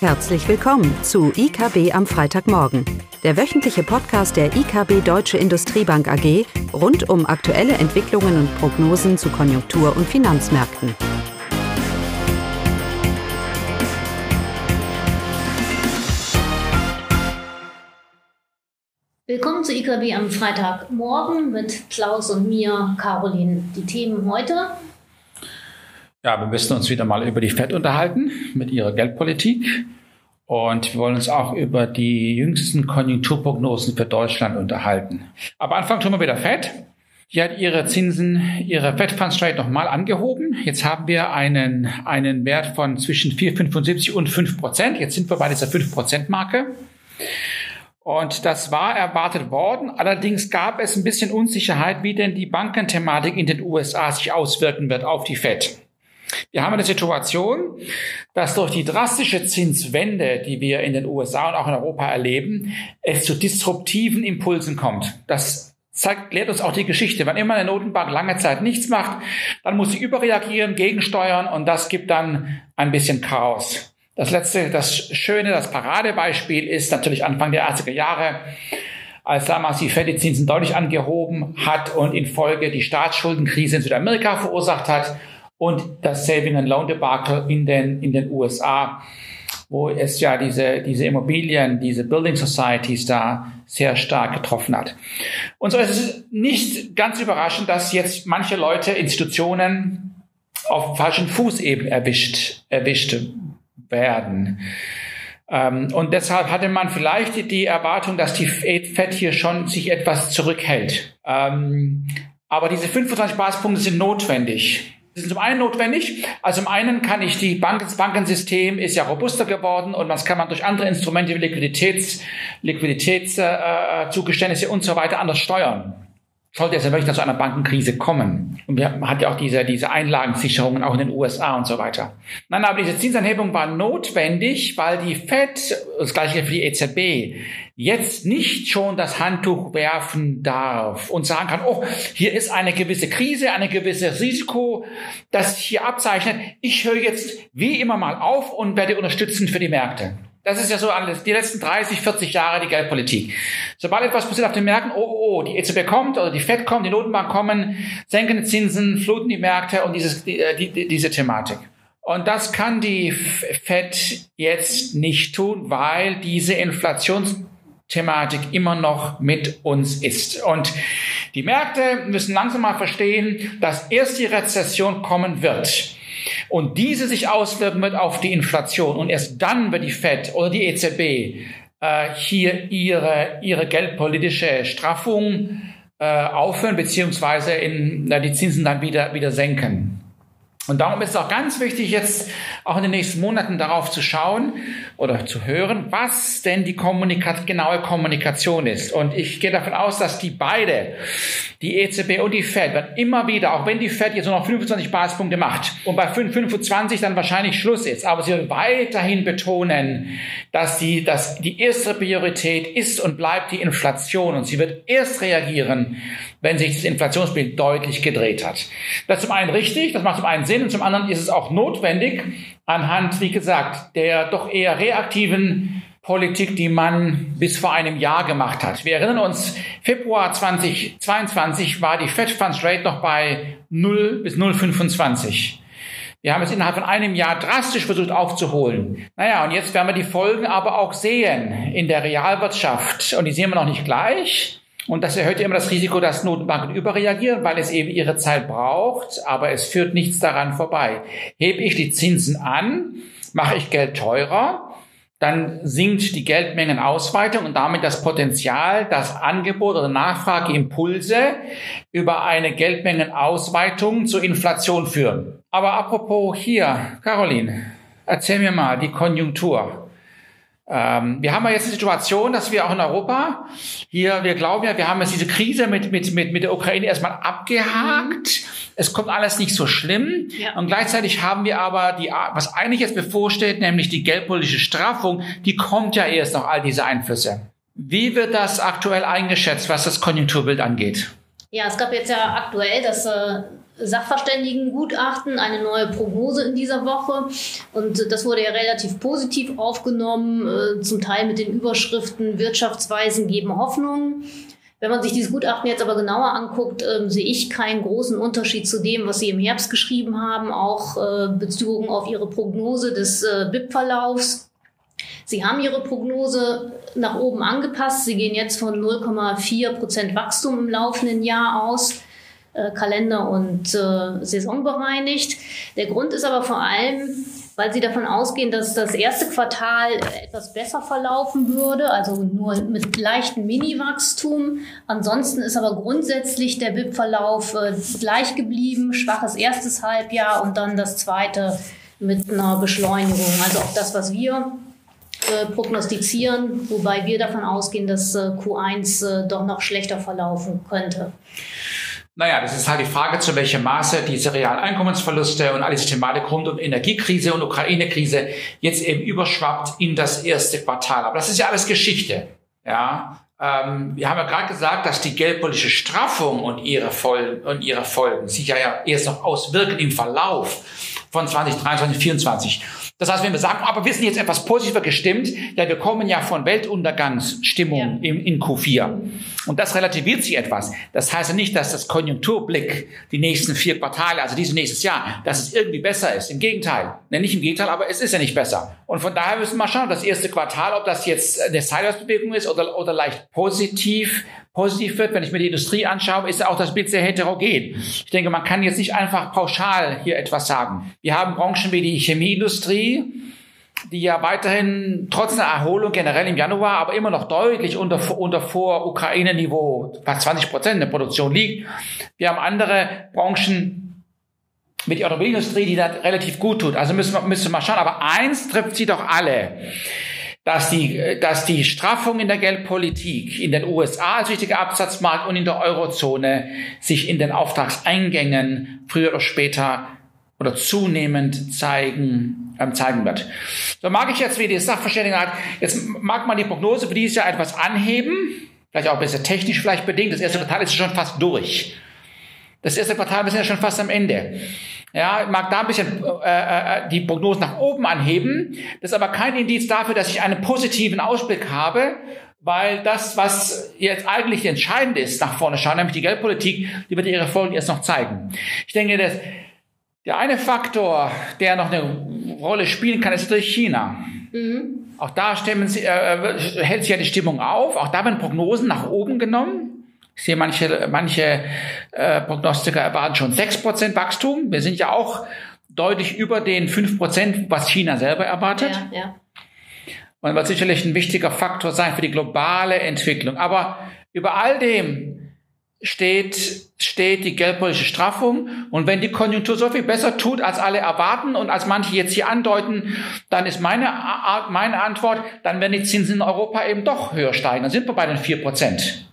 Herzlich willkommen zu IKB am Freitagmorgen, der wöchentliche Podcast der IKB Deutsche Industriebank AG rund um aktuelle Entwicklungen und Prognosen zu Konjunktur- und Finanzmärkten. Willkommen zu IKB am Freitagmorgen mit Klaus und mir, Caroline. Die Themen heute ja, wir müssen uns wieder mal über die FED unterhalten mit ihrer Geldpolitik. Und wir wollen uns auch über die jüngsten Konjunkturprognosen für Deutschland unterhalten. Aber Anfang tun wir wieder FED. Die hat ihre Zinsen, ihre Fed Funds Rate nochmal angehoben. Jetzt haben wir einen, einen Wert von zwischen 4,75 und 5 Prozent. Jetzt sind wir bei dieser 5 Prozent Marke. Und das war erwartet worden. Allerdings gab es ein bisschen Unsicherheit, wie denn die Bankenthematik in den USA sich auswirken wird auf die Fed. Wir haben eine Situation, dass durch die drastische Zinswende, die wir in den USA und auch in Europa erleben, es zu disruptiven Impulsen kommt. Das zeigt, lehrt uns auch die Geschichte. Wenn immer eine Notenbank lange Zeit nichts macht, dann muss sie überreagieren, gegensteuern und das gibt dann ein bisschen Chaos. Das letzte, das schöne, das Paradebeispiel ist natürlich Anfang der 80er Jahre, als damals die Fed die Zinsen deutlich angehoben hat und in Folge die Staatsschuldenkrise in Südamerika verursacht hat und das Saving and Loan Debakel in den, in den USA, wo es ja diese, diese Immobilien, diese Building Societies da sehr stark getroffen hat. Und so ist es nicht ganz überraschend, dass jetzt manche Leute, Institutionen auf falschen Fuß eben erwischt, erwischt werden. Ähm, und deshalb hatte man vielleicht die Erwartung, dass die Fed hier schon sich etwas zurückhält. Ähm, aber diese 25 Basispunkte sind notwendig. Das ist zum einen notwendig. Also zum einen kann ich die Bank, das Bankensystem ist ja robuster geworden und das kann man durch andere Instrumente wie Liquiditäts, Liquiditätszugeständnisse äh, und so weiter anders steuern sollte es ja wirklich zu einer Bankenkrise kommen. Und wir hat ja auch diese, diese Einlagensicherungen auch in den USA und so weiter. Nein, aber diese Zinsanhebung war notwendig, weil die Fed, das gleiche für die EZB, jetzt nicht schon das Handtuch werfen darf und sagen kann, oh, hier ist eine gewisse Krise, eine gewisse Risiko, das sich hier abzeichnet. Ich höre jetzt wie immer mal auf und werde unterstützend für die Märkte. Das ist ja so alles, die letzten 30, 40 Jahre die Geldpolitik. Sobald etwas passiert auf den Märkten, oh, oh, oh, die EZB kommt oder die FED kommt, die Notenbank kommen, senken die Zinsen, fluten die Märkte und dieses, die, äh, die, diese Thematik. Und das kann die FED jetzt nicht tun, weil diese Inflationsthematik immer noch mit uns ist. Und die Märkte müssen langsam mal verstehen, dass erst die Rezession kommen wird und diese sich auswirken wird auf die Inflation und erst dann wird die Fed oder die EZB äh, hier ihre, ihre geldpolitische Straffung äh, aufhören beziehungsweise in, äh, die Zinsen dann wieder, wieder senken. Und darum ist es auch ganz wichtig, jetzt auch in den nächsten Monaten darauf zu schauen oder zu hören, was denn die Kommunika genaue Kommunikation ist. Und ich gehe davon aus, dass die beide, die EZB und die Fed, werden immer wieder, auch wenn die Fed jetzt nur noch 25 Basispunkte macht und bei 25 dann wahrscheinlich Schluss ist, aber sie wird weiterhin betonen, dass die, dass die erste Priorität ist und bleibt die Inflation und sie wird erst reagieren, wenn sich das Inflationsbild deutlich gedreht hat. Das ist zum einen richtig, das macht zum einen Sinn und zum anderen ist es auch notwendig anhand, wie gesagt, der doch eher reaktiven Politik, die man bis vor einem Jahr gemacht hat. Wir erinnern uns, Februar 2022 war die Fed Funds Rate noch bei 0 bis 0,25. Wir haben es innerhalb von einem Jahr drastisch versucht aufzuholen. Naja, und jetzt werden wir die Folgen aber auch sehen in der Realwirtschaft. Und die sehen wir noch nicht gleich. Und das erhöht immer das Risiko, dass Notenbanken überreagieren, weil es eben ihre Zeit braucht, aber es führt nichts daran vorbei. Hebe ich die Zinsen an, mache ich Geld teurer, dann sinkt die Geldmengenausweitung und damit das Potenzial, dass Angebot oder Nachfrageimpulse über eine Geldmengenausweitung zur Inflation führen. Aber apropos hier, Caroline, erzähl mir mal die Konjunktur. Ähm, wir haben ja jetzt die Situation, dass wir auch in Europa hier, wir glauben ja, wir haben jetzt diese Krise mit, mit, mit, mit der Ukraine erstmal abgehakt. Mhm. Es kommt alles nicht so schlimm. Ja. Und gleichzeitig haben wir aber die, was eigentlich jetzt bevorsteht, nämlich die geldpolitische Straffung, die kommt ja erst noch all diese Einflüsse. Wie wird das aktuell eingeschätzt, was das Konjunkturbild angeht? Ja, es gab jetzt ja aktuell das äh, Sachverständigengutachten, eine neue Prognose in dieser Woche. Und das wurde ja relativ positiv aufgenommen, äh, zum Teil mit den Überschriften Wirtschaftsweisen geben Hoffnung. Wenn man sich dieses Gutachten jetzt aber genauer anguckt, äh, sehe ich keinen großen Unterschied zu dem, was Sie im Herbst geschrieben haben, auch äh, bezogen auf Ihre Prognose des äh, BIP-Verlaufs. Sie haben Ihre Prognose nach oben angepasst. Sie gehen jetzt von 0,4 Prozent Wachstum im laufenden Jahr aus. Äh, Kalender- und äh, Saison bereinigt. Der Grund ist aber vor allem, weil sie davon ausgehen, dass das erste Quartal etwas besser verlaufen würde, also nur mit leichtem Mini-Wachstum. Ansonsten ist aber grundsätzlich der BIP-Verlauf äh, gleich geblieben, schwaches erstes Halbjahr und dann das zweite mit einer Beschleunigung. Also auch das, was wir prognostizieren, wobei wir davon ausgehen, dass äh, Q1 äh, doch noch schlechter verlaufen könnte. Naja, das ist halt die Frage, zu welchem Maße diese realen Einkommensverluste und alles Thematik rund um Energiekrise und Ukraine-Krise jetzt eben überschwappt in das erste Quartal. Aber das ist ja alles Geschichte. Ja, ähm, wir haben ja gerade gesagt, dass die geldpolitische Straffung und ihre, Folgen, und ihre Folgen sich ja erst noch auswirken im Verlauf von 2023, 2024. Das heißt, wenn wir sagen, aber wir sind jetzt etwas positiver gestimmt, ja, wir kommen ja von Weltuntergangsstimmung ja. in, in Q4. Und das relativiert sich etwas. Das heißt ja nicht, dass das Konjunkturblick die nächsten vier Quartale, also dieses nächstes Jahr, dass es irgendwie besser ist. Im Gegenteil. Ne, nicht im Gegenteil, aber es ist ja nicht besser. Und von daher müssen wir mal schauen, das erste Quartal, ob das jetzt eine Seitwärtsbewegung ist oder, oder leicht positiv, positiv wird. Wenn ich mir die Industrie anschaue, ist auch das Bild sehr heterogen. Ich denke, man kann jetzt nicht einfach pauschal hier etwas sagen. Wir haben Branchen wie die Chemieindustrie, die ja weiterhin trotz einer Erholung generell im Januar, aber immer noch deutlich unter, unter Vor-Ukraine-Niveau, fast 20 Prozent der Produktion liegt. Wir haben andere Branchen mit der Automobilindustrie, die das relativ gut tut. Also müssen wir, müssen wir mal schauen. Aber eins trifft sie doch alle dass die, dass die Straffung in der Geldpolitik in den USA als wichtiger Absatzmarkt und in der Eurozone sich in den Auftragseingängen früher oder später oder zunehmend zeigen, ähm, zeigen wird. So mag ich jetzt wie die Sachverständigen hat, jetzt mag man die Prognose für dieses Jahr etwas anheben, vielleicht auch ein bisschen technisch vielleicht bedingt. Das erste Quartal ist schon fast durch. Das erste Quartal, sind ja schon fast am Ende. Ja, mag da ein bisschen äh, äh, die Prognosen nach oben anheben. Das ist aber kein Indiz dafür, dass ich einen positiven Ausblick habe, weil das, was jetzt eigentlich entscheidend ist, nach vorne schauen, nämlich die Geldpolitik, die wird ihre Folgen erst noch zeigen. Ich denke, dass der eine Faktor, der noch eine Rolle spielen kann, ist natürlich China. Mhm. Auch da stimmen sie, äh, hält sich ja die Stimmung auf. Auch da werden Prognosen nach oben genommen. Ich sehe manche, manche äh, Prognostiker erwarten schon 6% Wachstum. Wir sind ja auch deutlich über den 5%, was China selber erwartet. Ja, ja. Und wird sicherlich ein wichtiger Faktor sein für die globale Entwicklung. Aber über all dem steht, steht die geldpolitische Straffung. Und wenn die Konjunktur so viel besser tut, als alle erwarten und als manche jetzt hier andeuten, dann ist meine, meine Antwort, dann werden die Zinsen in Europa eben doch höher steigen. Dann sind wir bei den 4 Prozent.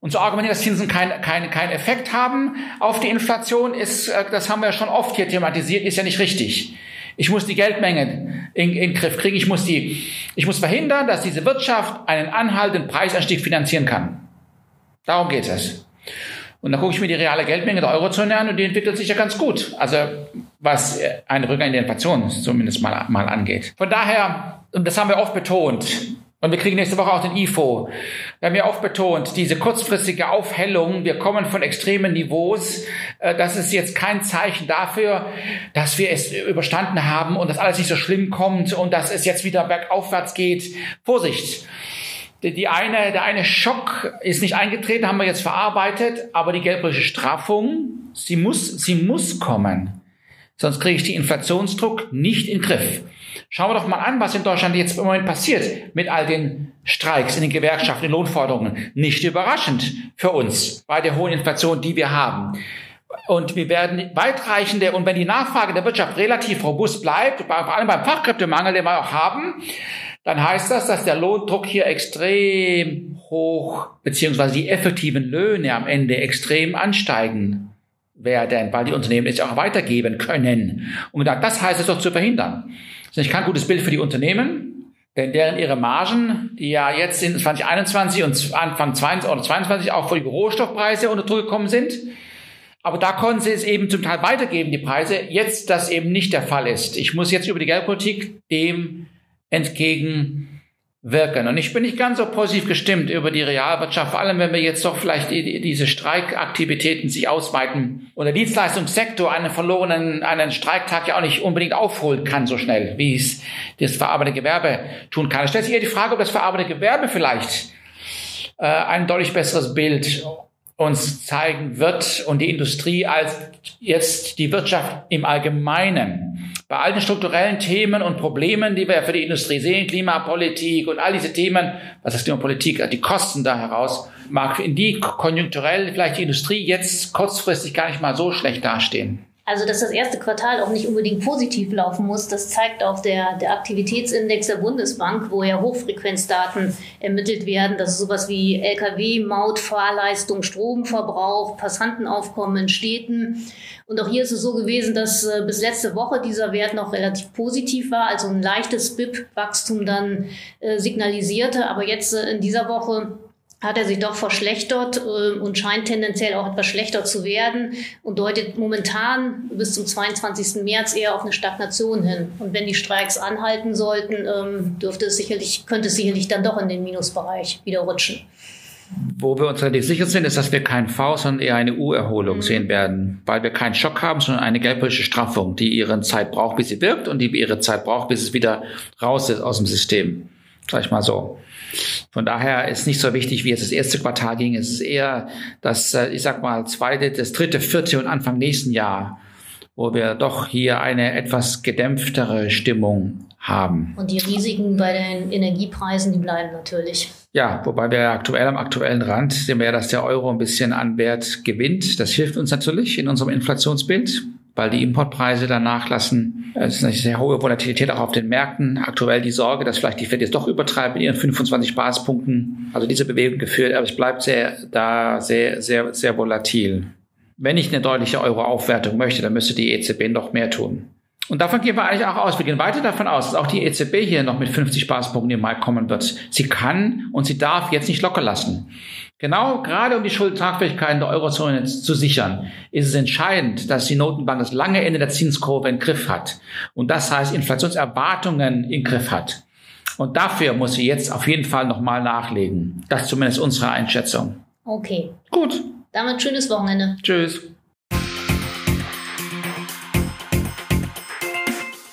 Und zu argumentieren, dass Zinsen keinen kein, kein Effekt haben auf die Inflation, ist, äh, das haben wir schon oft hier thematisiert, ist ja nicht richtig. Ich muss die Geldmenge in, den Griff kriegen. Ich muss die, ich muss verhindern, dass diese Wirtschaft einen anhaltenden Preisanstieg finanzieren kann. Darum geht es. Und dann gucke ich mir die reale Geldmenge der Eurozone an und die entwickelt sich ja ganz gut. Also was eine Rückgang der Inflation zumindest mal, mal angeht. Von daher, und das haben wir oft betont, und wir kriegen nächste Woche auch den IFO. Wir haben ja oft betont, diese kurzfristige Aufhellung, wir kommen von extremen Niveaus, äh, das ist jetzt kein Zeichen dafür, dass wir es überstanden haben und dass alles nicht so schlimm kommt und dass es jetzt wieder bergaufwärts geht. Vorsicht! Die eine, der eine Schock ist nicht eingetreten, haben wir jetzt verarbeitet, aber die geldpolitische Straffung, sie muss, sie muss kommen. Sonst kriege ich den Inflationsdruck nicht in den Griff. Schauen wir doch mal an, was in Deutschland jetzt im Moment passiert mit all den Streiks in den Gewerkschaften, den Lohnforderungen. Nicht überraschend für uns bei der hohen Inflation, die wir haben. Und wir werden weitreichende, und wenn die Nachfrage der Wirtschaft relativ robust bleibt, vor allem beim Fachkräftemangel, den wir auch haben, dann heißt das, dass der Lohndruck hier extrem hoch, beziehungsweise die effektiven Löhne am Ende extrem ansteigen werden, weil die Unternehmen es auch weitergeben können. Und das heißt es doch zu verhindern. Das ist kein gutes Bild für die Unternehmen, denn deren ihre Margen, die ja jetzt in 2021 und Anfang 2022 auch für die Rohstoffpreise unter Druck gekommen sind, Aber da konnten sie es eben zum Teil weitergeben, die Preise. Jetzt das eben nicht der Fall ist. Ich muss jetzt über die Geldpolitik dem entgegen wirken. Und ich bin nicht ganz so positiv gestimmt über die Realwirtschaft, vor allem wenn wir jetzt doch vielleicht die, diese Streikaktivitäten sich ausweiten und der Dienstleistungssektor einen verlorenen, einen Streiktag ja auch nicht unbedingt aufholen kann so schnell, wie es das verarbeitende Gewerbe tun kann. Es stellt sich eher die Frage, ob das verarbeitende Gewerbe vielleicht äh, ein deutlich besseres Bild uns zeigen wird und die Industrie als jetzt die Wirtschaft im Allgemeinen. Bei all den strukturellen Themen und Problemen, die wir für die Industrie sehen, Klimapolitik und all diese Themen, was ist Klimapolitik, die Kosten da heraus, mag in die konjunkturell vielleicht die Industrie jetzt kurzfristig gar nicht mal so schlecht dastehen. Also, dass das erste Quartal auch nicht unbedingt positiv laufen muss, das zeigt auch der, der Aktivitätsindex der Bundesbank, wo ja Hochfrequenzdaten ermittelt werden. Das ist sowas wie Lkw, Maut, Fahrleistung, Stromverbrauch, Passantenaufkommen in Städten. Und auch hier ist es so gewesen, dass äh, bis letzte Woche dieser Wert noch relativ positiv war, also ein leichtes BIP-Wachstum dann äh, signalisierte. Aber jetzt äh, in dieser Woche hat er sich doch verschlechtert äh, und scheint tendenziell auch etwas schlechter zu werden und deutet momentan bis zum 22. März eher auf eine Stagnation hin. Und wenn die Streiks anhalten sollten, ähm, dürfte es sicherlich, könnte es sicherlich dann doch in den Minusbereich wieder rutschen. Wo wir uns relativ sicher sind, ist, dass wir kein V, sondern eher eine U-Erholung mhm. sehen werden, weil wir keinen Schock haben, sondern eine geldpolitische Straffung, die ihre Zeit braucht, bis sie wirkt und die ihre Zeit braucht, bis es wieder raus ist aus dem System. Sag ich mal so. Von daher ist nicht so wichtig, wie es das erste Quartal ging. Es ist eher das, äh, ich sag mal, zweite, das dritte, vierte und Anfang nächsten Jahr, wo wir doch hier eine etwas gedämpftere Stimmung haben. Und die Risiken bei den Energiepreisen, die bleiben natürlich. Ja, wobei wir aktuell am aktuellen Rand sehen wir ja, dass der Euro ein bisschen an Wert gewinnt. Das hilft uns natürlich in unserem Inflationsbild weil die Importpreise dann nachlassen. Es ist eine sehr hohe Volatilität auch auf den Märkten. Aktuell die Sorge, dass vielleicht die Fed jetzt doch übertreibt mit ihren 25 Basispunkten. Also diese Bewegung geführt, aber es bleibt sehr, da sehr, sehr, sehr volatil. Wenn ich eine deutliche Euro-Aufwertung möchte, dann müsste die EZB noch mehr tun. Und davon gehen wir eigentlich auch aus. Wir gehen weiter davon aus, dass auch die EZB hier noch mit 50 Basispunkten im Mai kommen wird. Sie kann und sie darf jetzt nicht locker lassen. Genau gerade um die Schuldentragfähigkeit der Eurozone zu sichern, ist es entscheidend, dass die Notenbank das lange Ende der Zinskurve im Griff hat. Und das heißt, Inflationserwartungen im Griff hat. Und dafür muss sie jetzt auf jeden Fall nochmal nachlegen. Das ist zumindest unsere Einschätzung. Okay. Gut. Damit schönes Wochenende. Tschüss.